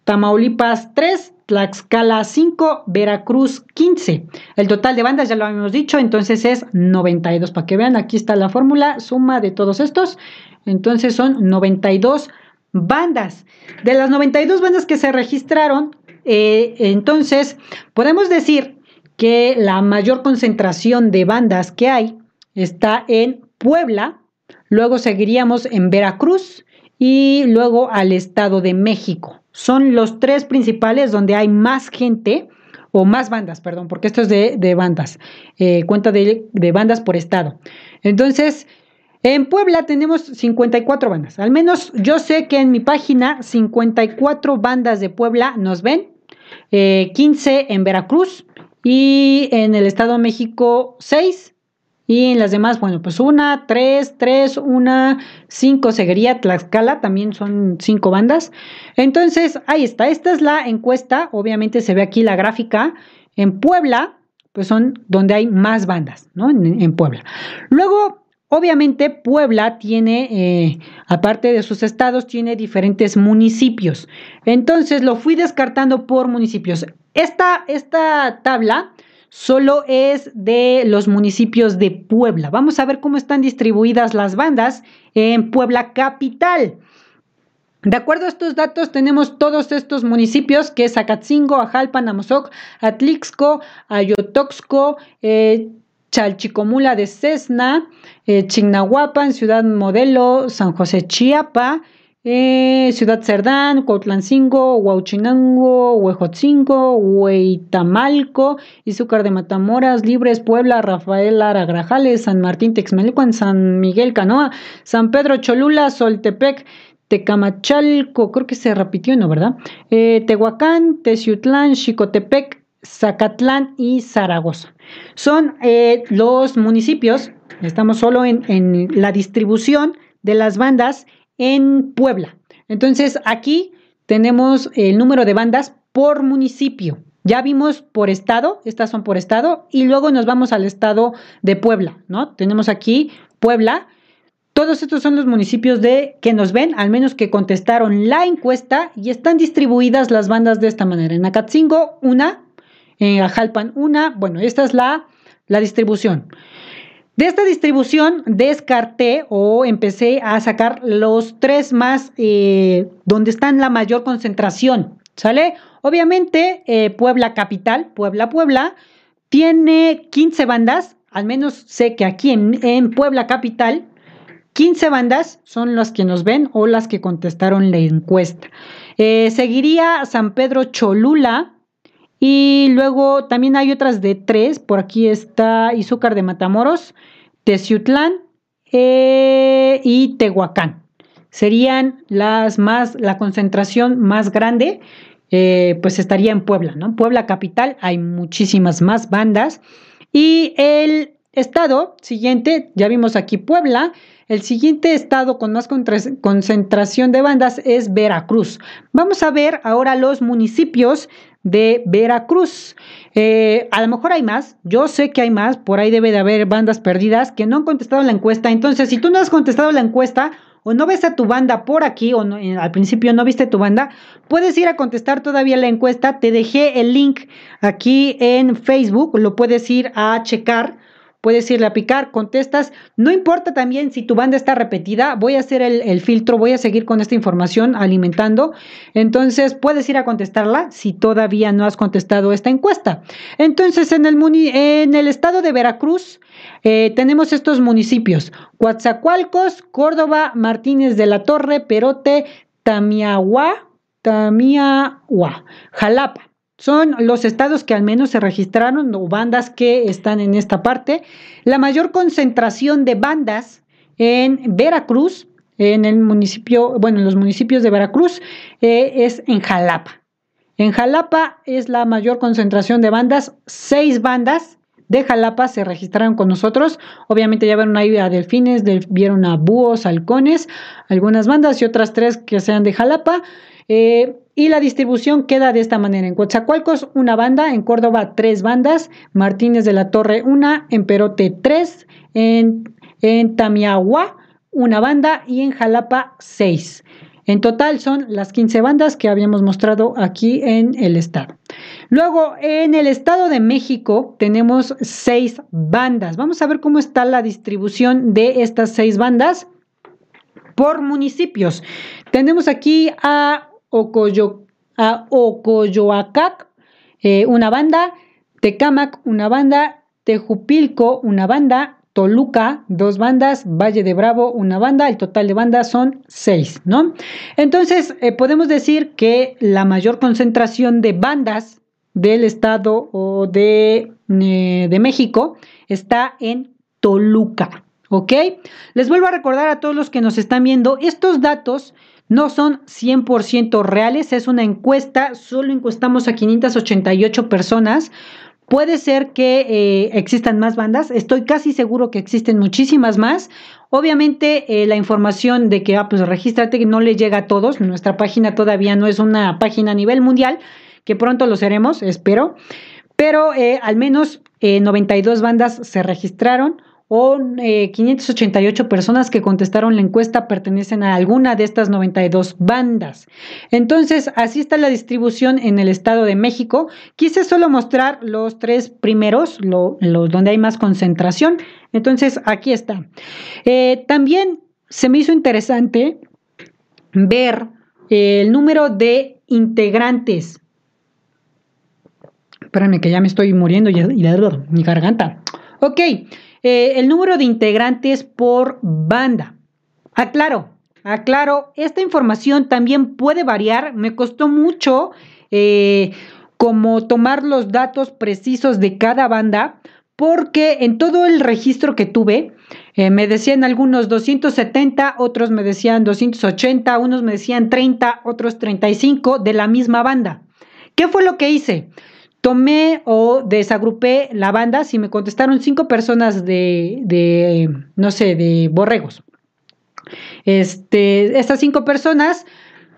Tamaulipas, tres. Tlaxcala 5, Veracruz 15. El total de bandas ya lo habíamos dicho, entonces es 92. Para que vean, aquí está la fórmula, suma de todos estos. Entonces son 92 bandas. De las 92 bandas que se registraron, eh, entonces podemos decir que la mayor concentración de bandas que hay está en Puebla, luego seguiríamos en Veracruz y luego al Estado de México. Son los tres principales donde hay más gente o más bandas, perdón, porque esto es de, bandas, eh, cuenta de, de, bandas por estado. Entonces, en Puebla tenemos 54 bandas, al menos yo sé que en mi página 54 bandas de Puebla nos ven, 15 eh, en Veracruz y en el Estado de México 6 y en las demás, bueno, pues una, tres, tres, una, cinco, seguiría Tlaxcala, también son cinco bandas. Entonces, ahí está, esta es la encuesta, obviamente se ve aquí la gráfica. En Puebla, pues son donde hay más bandas, ¿no? En, Puebla. Luego, obviamente, Puebla tiene, eh, aparte de sus estados, tiene diferentes municipios. Entonces, lo fui descartando por municipios. Esta, esta tabla solo es de los municipios de Puebla. Vamos a ver cómo están distribuidas las bandas en Puebla capital. De acuerdo a estos datos, tenemos todos estos municipios que es Acatzingo, Ajalpan, Amozoc, Atlixco, Ayotoxco, eh, Chalchicomula de Cesna, eh, Chignahuapan, Ciudad Modelo, San José Chiapa, eh, Ciudad Cerdán, Cuautlancingo, Huauchinango, Huejotzingo, Hueitamalco, Izúcar de Matamoras, Libres, Puebla, Rafael Aragrajales, San Martín Texmelucan, San Miguel Canoa, San Pedro Cholula, Soltepec, Tecamachalco, creo que se repitió, ¿no? ¿Verdad? Eh, Tehuacán, Teciutlán, Xicotepec, Zacatlán y Zaragoza. Son eh, los municipios, estamos solo en, en la distribución de las bandas en Puebla. Entonces aquí tenemos el número de bandas por municipio. Ya vimos por estado, estas son por estado, y luego nos vamos al estado de Puebla, ¿no? Tenemos aquí Puebla. Todos estos son los municipios de que nos ven, al menos que contestaron la encuesta y están distribuidas las bandas de esta manera. En Acatzingo, una, en Ajalpan, una. Bueno, esta es la, la distribución. De esta distribución descarté o empecé a sacar los tres más eh, donde están la mayor concentración, ¿sale? Obviamente, eh, Puebla Capital, Puebla, Puebla, tiene 15 bandas, al menos sé que aquí en, Puebla Capital, 15 bandas son las que nos ven o las que contestaron la encuesta. Eh, seguiría San Pedro Cholula y luego también hay otras de tres. Por aquí está Izúcar de Matamoros, Teciutlán eh, y Tehuacán. Serían las más, la concentración más grande eh, pues estaría en Puebla, ¿no? Puebla capital, hay muchísimas más bandas. Y el estado siguiente, ya vimos aquí Puebla, el siguiente estado con más concentración de bandas es Veracruz. Vamos a ver ahora los municipios de Veracruz. Eh, a lo mejor hay más, yo sé que hay más, por ahí debe de haber bandas perdidas que no han contestado la encuesta. Entonces, si tú no has contestado la encuesta, o no ves a tu banda por aquí, o eh, al principio no viste tu banda, puedes ir a contestar todavía la encuesta. Te dejé el link aquí en Facebook, lo puedes ir a checar puedes irle a picar, contestas. No importa también si tu banda está repetida, voy a hacer el, filtro, voy a seguir con esta información alimentando. Entonces puedes ir a contestarla si todavía no has contestado esta encuesta. Entonces en el, estado de Veracruz eh, tenemos estos municipios, Coatzacoalcos, Córdoba, Martínez de la Torre, Perote, Tamiahua, Tamiahua, Jalapa. Son los estados que al menos se registraron o bandas que están en esta parte. La mayor concentración de bandas en Veracruz, en el municipio, bueno, en los municipios de Veracruz, eh, es en Jalapa. En Jalapa es la mayor concentración de bandas, seis bandas de Jalapa se registraron con nosotros. Obviamente ya vieron ahí a delfines, vieron a búhos, halcones, algunas bandas y otras tres que sean de Jalapa. Eh, y la distribución queda de esta manera. En Coatzacoalcos, una banda. En Córdoba, tres bandas. Martínez de la Torre, una. En Perote, tres. En, en Tamiahua, una banda. Y en Jalapa, seis. En total son las 15 bandas que habíamos mostrado aquí en el estado. Luego, en el estado de México tenemos seis bandas. Vamos a ver cómo está la distribución de estas seis bandas por municipios. Tenemos aquí a Ocoyo, a Ocoyoacac, eh, una banda, Tecámac, una banda, Tejupilco, una banda, Toluca, dos bandas, Valle de Bravo, una banda, el total de bandas son seis, ¿no? Entonces, eh, podemos decir que la mayor concentración de bandas del estado o de, eh, de México está en Toluca, ¿ok? Les vuelvo a recordar a todos los que nos están viendo, estos datos no son 100% reales, es una encuesta, solo encuestamos a 588 personas. Puede ser que eh, existan más bandas, estoy casi seguro que existen muchísimas más. Obviamente eh, la información de que, ah, pues regístrate no le llega a todos, nuestra página todavía no es una página a nivel mundial, que pronto lo seremos, espero, pero eh, al menos 92 bandas se registraron o 588 eh, personas que contestaron la encuesta pertenecen a alguna de estas 92 bandas. Entonces, así está la distribución en el Estado de México. Quise solo mostrar los tres primeros, los donde hay más concentración. Entonces, aquí está. Eh, también se me hizo interesante ver el número de integrantes. Espérame que ya me estoy muriendo y, y mi garganta. Ok, eh, el número de integrantes por banda. Aclaro, aclaro, esta información también puede variar. Me costó mucho eh, como tomar los datos precisos de cada banda, porque en todo el registro que tuve, eh, me decían algunos 270, otros me decían 280, unos me decían 30, otros 35 de la misma banda. ¿Qué fue lo que hice? Tomé o desagrupé la banda si me contestaron cinco personas de, no sé, de borregos. Este, estas cinco personas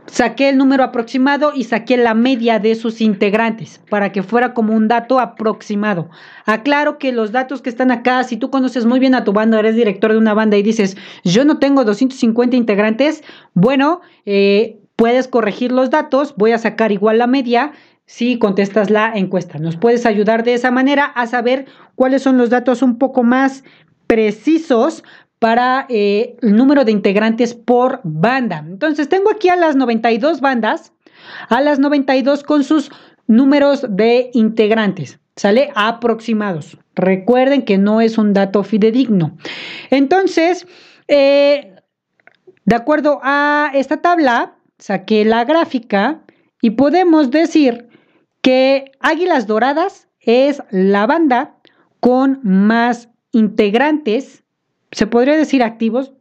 saqué el número aproximado y saqué la media de sus integrantes para que fuera como un dato aproximado. Aclaro que los datos que están acá, si tú conoces muy bien a tu banda, eres director de una banda y dices, yo no tengo 250 integrantes, bueno, eh, puedes corregir los datos, voy a sacar igual la media si contestas la encuesta. Nos puedes ayudar de esa manera a saber cuáles son los datos un poco más precisos para eh, el número de integrantes por banda. Entonces, tengo aquí a las 92 bandas, a las 92 con sus números de integrantes, ¿sale? Aproximados. Recuerden que no es un dato fidedigno. Entonces, eh, de acuerdo a esta tabla, saqué la gráfica y podemos decir que Águilas Doradas es la banda con más integrantes se podría decir activos,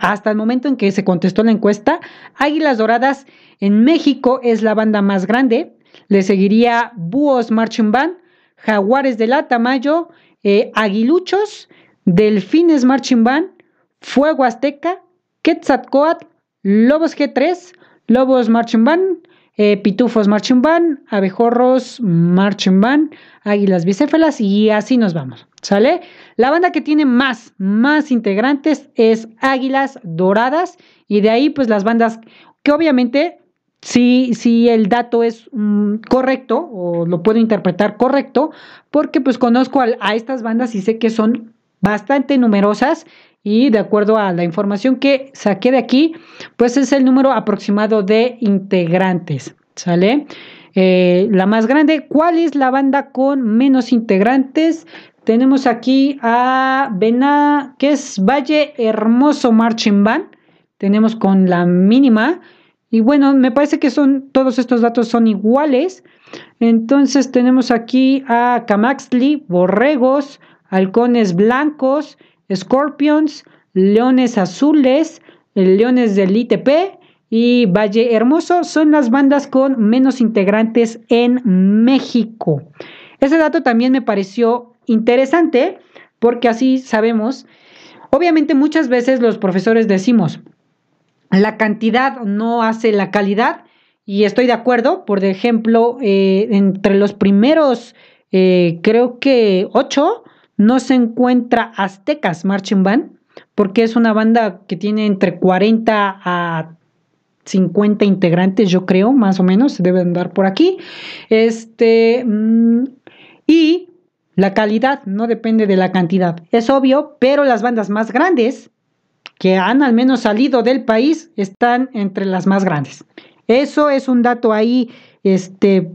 hasta el momento en que se contestó la encuesta. Águilas Doradas en México es la banda más grande. Le seguiría Búhos Marching Band, Jaguares de la Tamayo, eh, Aguiluchos, Delfines Marching Band, Fuego Azteca, Quetzalcoatl, Lobos G3, Lobos Marching Band, eh, Pitufos Marching Band, Abejorros Marching Band, Águilas Bicéfalas y así nos vamos. ¿Sale? La banda que tiene más, más integrantes es Águilas Doradas y de ahí pues las bandas que obviamente si, si el dato es mm, correcto o lo puedo interpretar correcto porque pues conozco a, estas bandas y sé que son bastante numerosas y de acuerdo a la información que saqué de aquí, pues es el número aproximado de integrantes, ¿sale? Eh, la más grande, ¿cuál es la banda con menos integrantes? Tenemos aquí a Bena, que es Valle Hermoso Marching Band. Tenemos con la mínima. Y bueno, me parece que son todos estos datos son iguales. Entonces tenemos aquí a Camaxli, Borregos, Halcones Blancos, Scorpions, Leones Azules, Leones del ITP y Valle Hermoso son las bandas con menos integrantes en México. Ese dato también me pareció interesante porque así sabemos, obviamente muchas veces los profesores decimos, la cantidad no hace la calidad y estoy de acuerdo, por ejemplo, eh, entre los primeros, eh, creo que ocho, no se encuentra Aztecas Marching Band, porque es una banda que tiene entre 40 a 50 integrantes, yo creo, más o menos, se debe andar por aquí. Este, mm, y la calidad no depende de la cantidad, es obvio, pero las bandas más grandes que han al menos salido del país están entre las más grandes. Eso es un dato ahí, este,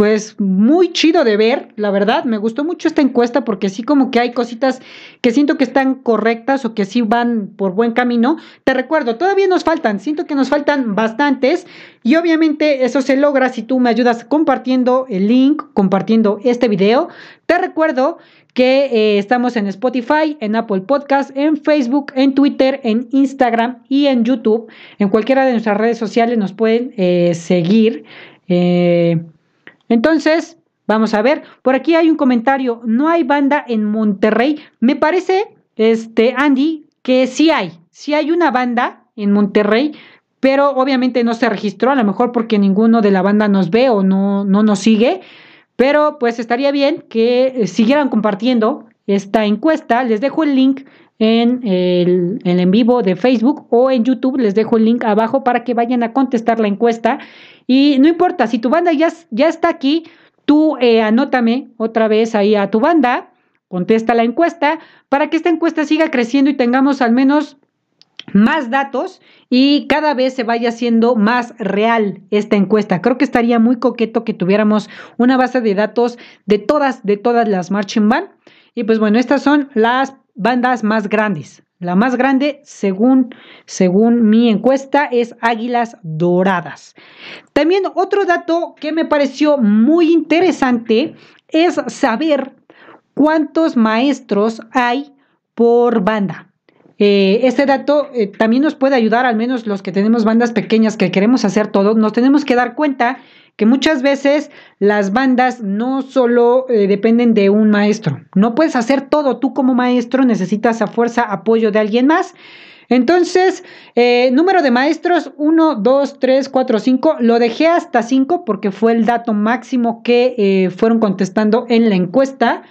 pues muy chido de ver, la verdad. Me gustó mucho esta encuesta porque sí como que hay cositas que siento que están correctas o que sí van por buen camino. Te recuerdo, todavía nos faltan, siento que nos faltan bastantes y obviamente eso se logra si tú me ayudas compartiendo el link, compartiendo este video. Te recuerdo que eh, estamos en Spotify, en Apple Podcast, en Facebook, en Twitter, en Instagram y en YouTube. En cualquiera de nuestras redes sociales nos pueden eh, seguir. Eh, entonces, vamos a ver, por aquí hay un comentario, no hay banda en Monterrey. Me parece, este, Andy, que sí hay, sí hay una banda en Monterrey, pero obviamente no se registró, a lo mejor porque ninguno de la banda nos ve o no, no nos sigue, pero pues estaría bien que eh, siguieran compartiendo esta encuesta. Les dejo el link en el, en vivo de Facebook o en YouTube. Les dejo el link abajo para que vayan a contestar la encuesta y no importa, si tu banda ya, ya está aquí, tú eh, anótame otra vez ahí a tu banda, contesta la encuesta, para que esta encuesta siga creciendo y tengamos al menos más datos y cada vez se vaya haciendo más real esta encuesta. Creo que estaría muy coqueto que tuviéramos una base de datos de todas, de todas las marching band. Y pues bueno, estas son las bandas más grandes. La más grande, según, según mi encuesta, es Águilas Doradas. También otro dato que me pareció muy interesante es saber cuántos maestros hay por banda. Eh, este dato eh, también nos puede ayudar, al menos los que tenemos bandas pequeñas que queremos hacer todo, nos tenemos que dar cuenta que muchas veces las bandas no solo eh, dependen de un maestro. No puedes hacer todo tú como maestro, necesitas a fuerza apoyo de alguien más. Entonces, eh, número de maestros, 1, 2, 3, 4, 5. Lo dejé hasta 5 porque fue el dato máximo que eh, fueron contestando en la encuesta.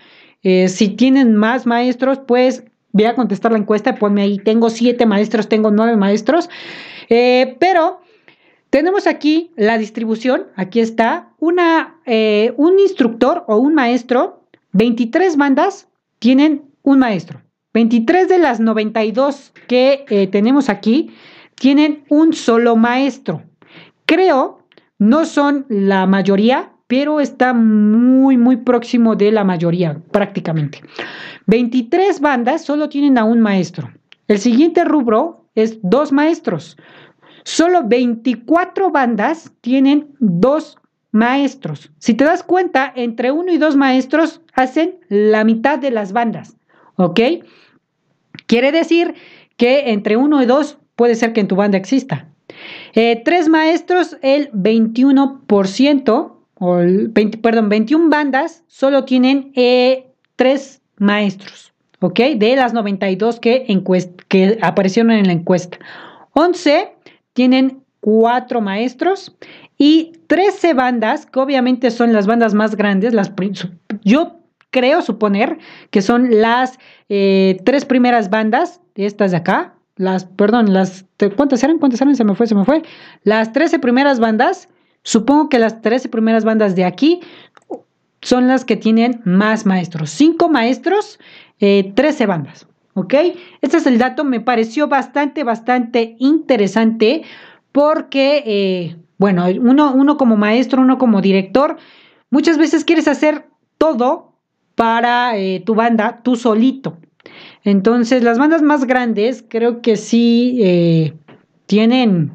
si tienen más maestros, pues voy a contestar la encuesta, ponme ahí, tengo 7 maestros, tengo 9 maestros. pero tenemos aquí la distribución, aquí está, eh, un instructor o un maestro, 23 bandas tienen un maestro. 23 de las 92 que eh, tenemos aquí tienen un solo maestro. Creo, no son la mayoría, pero está muy, muy próximo de la mayoría, prácticamente. 23 bandas solo tienen a un maestro. El siguiente rubro es dos maestros. Solo 24 bandas tienen dos maestros. Si te das cuenta, entre uno y dos maestros hacen la mitad de las bandas. ¿Ok? Quiere decir que entre uno y dos puede ser que en tu banda exista. Eh, tres maestros, el 21%, o perdón, 21 bandas solo tienen eh, tres maestros. ¿Ok? De las 92 que, que aparecieron en la encuesta. 11 tienen cuatro maestros y 13 bandas, que obviamente son las bandas más grandes, las, yo creo suponer que son las eh, tres primeras bandas, estas de acá, las, perdón, las, ¿cuántas eran? ¿Cuántas eran? Se me fue, se me fue. Las 13 primeras bandas, supongo que las 13 primeras bandas de aquí son las que tienen más maestros. Cinco maestros, eh, 13 bandas. ¿Ok? Este es el dato, me pareció bastante, bastante interesante porque, eh, bueno, uno, uno como maestro, uno como director, muchas veces quieres hacer todo para eh, tu banda tú solito. Entonces, las bandas más grandes creo que sí eh, tienen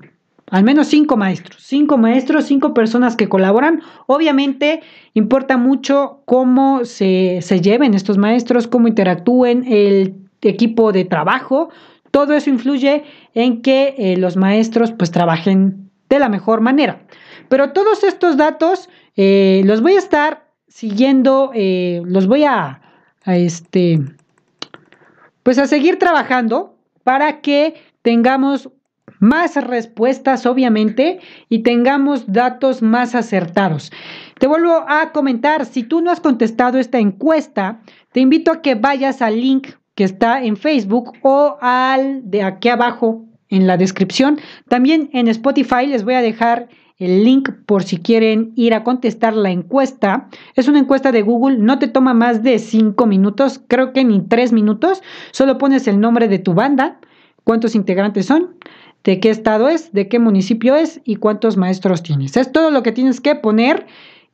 al menos cinco maestros, cinco maestros, cinco personas que colaboran. Obviamente importa mucho cómo se, se lleven estos maestros, cómo interactúen, el equipo de trabajo, todo eso influye en que eh, los maestros pues trabajen de la mejor manera. Pero todos estos datos eh, los voy a estar siguiendo, eh, los voy a, este, pues a seguir trabajando para que tengamos más respuestas, obviamente, y tengamos datos más acertados. Te vuelvo a comentar, si tú no has contestado esta encuesta, te invito a que vayas al link que está en Facebook o al de aquí abajo en la descripción. También en Spotify les voy a dejar el link por si quieren ir a contestar la encuesta. Es una encuesta de Google, no te toma más de cinco minutos, creo que ni tres minutos. Solo pones el nombre de tu banda, cuántos integrantes son, de qué estado es, de qué municipio es y cuántos maestros tienes. Es todo lo que tienes que poner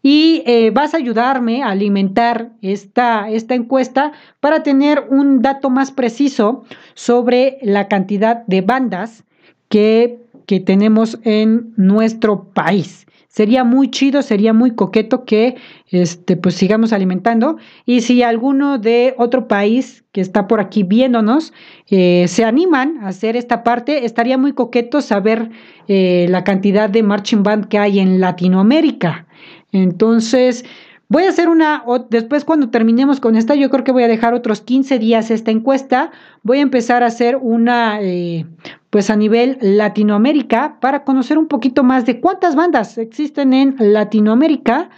y eh, vas a ayudarme a alimentar esta, esta encuesta para tener un dato más preciso sobre la cantidad de bandas que, que tenemos en nuestro país. Sería muy chido, sería muy coqueto que este, pues sigamos alimentando. Y si alguno de otro país que está por aquí viéndonos eh, se animan a hacer esta parte, estaría muy coqueto saber eh, la cantidad de marching band que hay en Latinoamérica. Entonces, voy a hacer una, después cuando terminemos con esta, yo creo que voy a dejar otros 15 días esta encuesta. Voy a empezar a hacer una, eh, pues a nivel Latinoamérica, para conocer un poquito más de cuántas bandas existen en Latinoamérica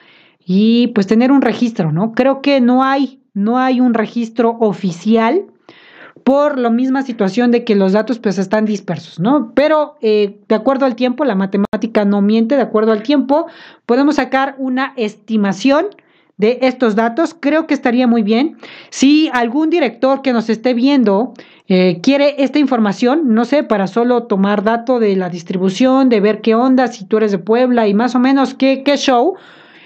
y pues tener un registro, ¿no? Creo que no hay, no hay un registro oficial por la misma situación de que los datos pues están dispersos, ¿no? Pero eh, de acuerdo al tiempo, la matemática no miente, de acuerdo al tiempo, podemos sacar una estimación de estos datos. Creo que estaría muy bien. Si algún director que nos esté viendo eh, quiere esta información, no sé, para solo tomar dato de la distribución, de ver qué onda, si tú eres de Puebla y más o menos qué, qué show,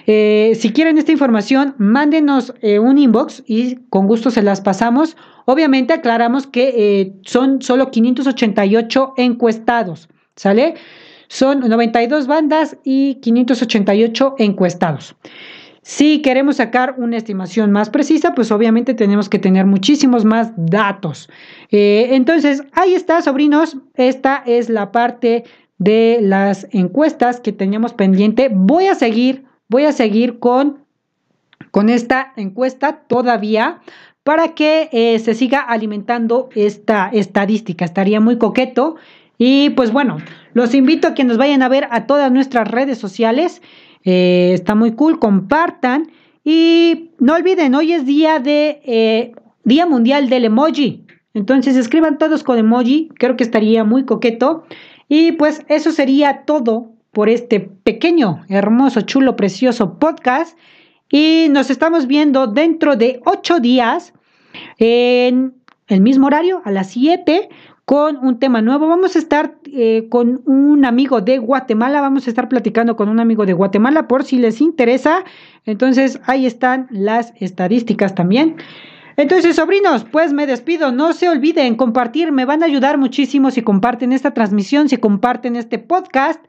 eh, si quieren esta información, mándenos un inbox y con gusto se las pasamos Obviamente aclaramos que eh, son solo 588 encuestados, ¿sale? Son 92 bandas y 588 encuestados. Si queremos sacar una estimación más precisa, pues obviamente tenemos que tener muchísimos más datos. Eh, entonces, ahí está, sobrinos. Esta es la parte de las encuestas que teníamos pendiente. Voy a seguir, voy a seguir con, con esta encuesta todavía para que eh, se siga alimentando esta estadística. Estaría muy coqueto. Y pues bueno, los invito a que nos vayan a ver a todas nuestras redes sociales. Eh, está muy cool, compartan. Y no olviden, hoy es día de eh, Día Mundial del Emoji. Entonces escriban todos con emoji, creo que estaría muy coqueto. Y pues eso sería todo por este pequeño, hermoso, chulo, precioso podcast. Y nos estamos viendo dentro de ocho días en el mismo horario, a las 7, con un tema nuevo. Vamos a estar eh, con un amigo de Guatemala, vamos a estar platicando con un amigo de Guatemala por si les interesa. Entonces ahí están las estadísticas también. Entonces, sobrinos, pues me despido. No se olviden compartir, me van a ayudar muchísimo si comparten esta transmisión, si comparten este podcast.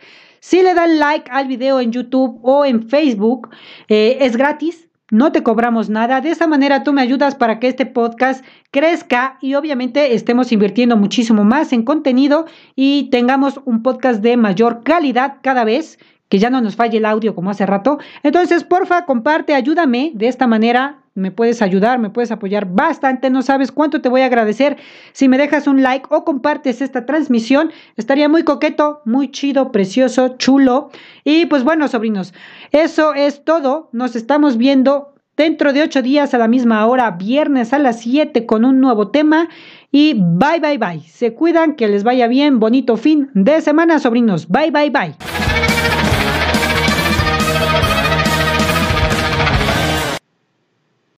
Si le dan like al video en YouTube o en Facebook, eh, es gratis, no te cobramos nada. De esa manera tú me ayudas para que este podcast crezca y obviamente estemos invirtiendo muchísimo más en contenido y tengamos un podcast de mayor calidad cada vez que ya no nos falle el audio como hace rato. Entonces, porfa, comparte, ayúdame. De esta manera me puedes ayudar, me puedes apoyar bastante. No sabes cuánto te voy a agradecer si me dejas un like o compartes esta transmisión. Estaría muy coqueto, muy chido, precioso, chulo. Y pues bueno, sobrinos, eso es todo. Nos estamos viendo dentro de ocho días a la misma hora, viernes a las 7 con un nuevo tema. Y bye, bye, bye. Se cuidan, que les vaya bien. Bonito fin de semana, sobrinos. Bye, bye, bye.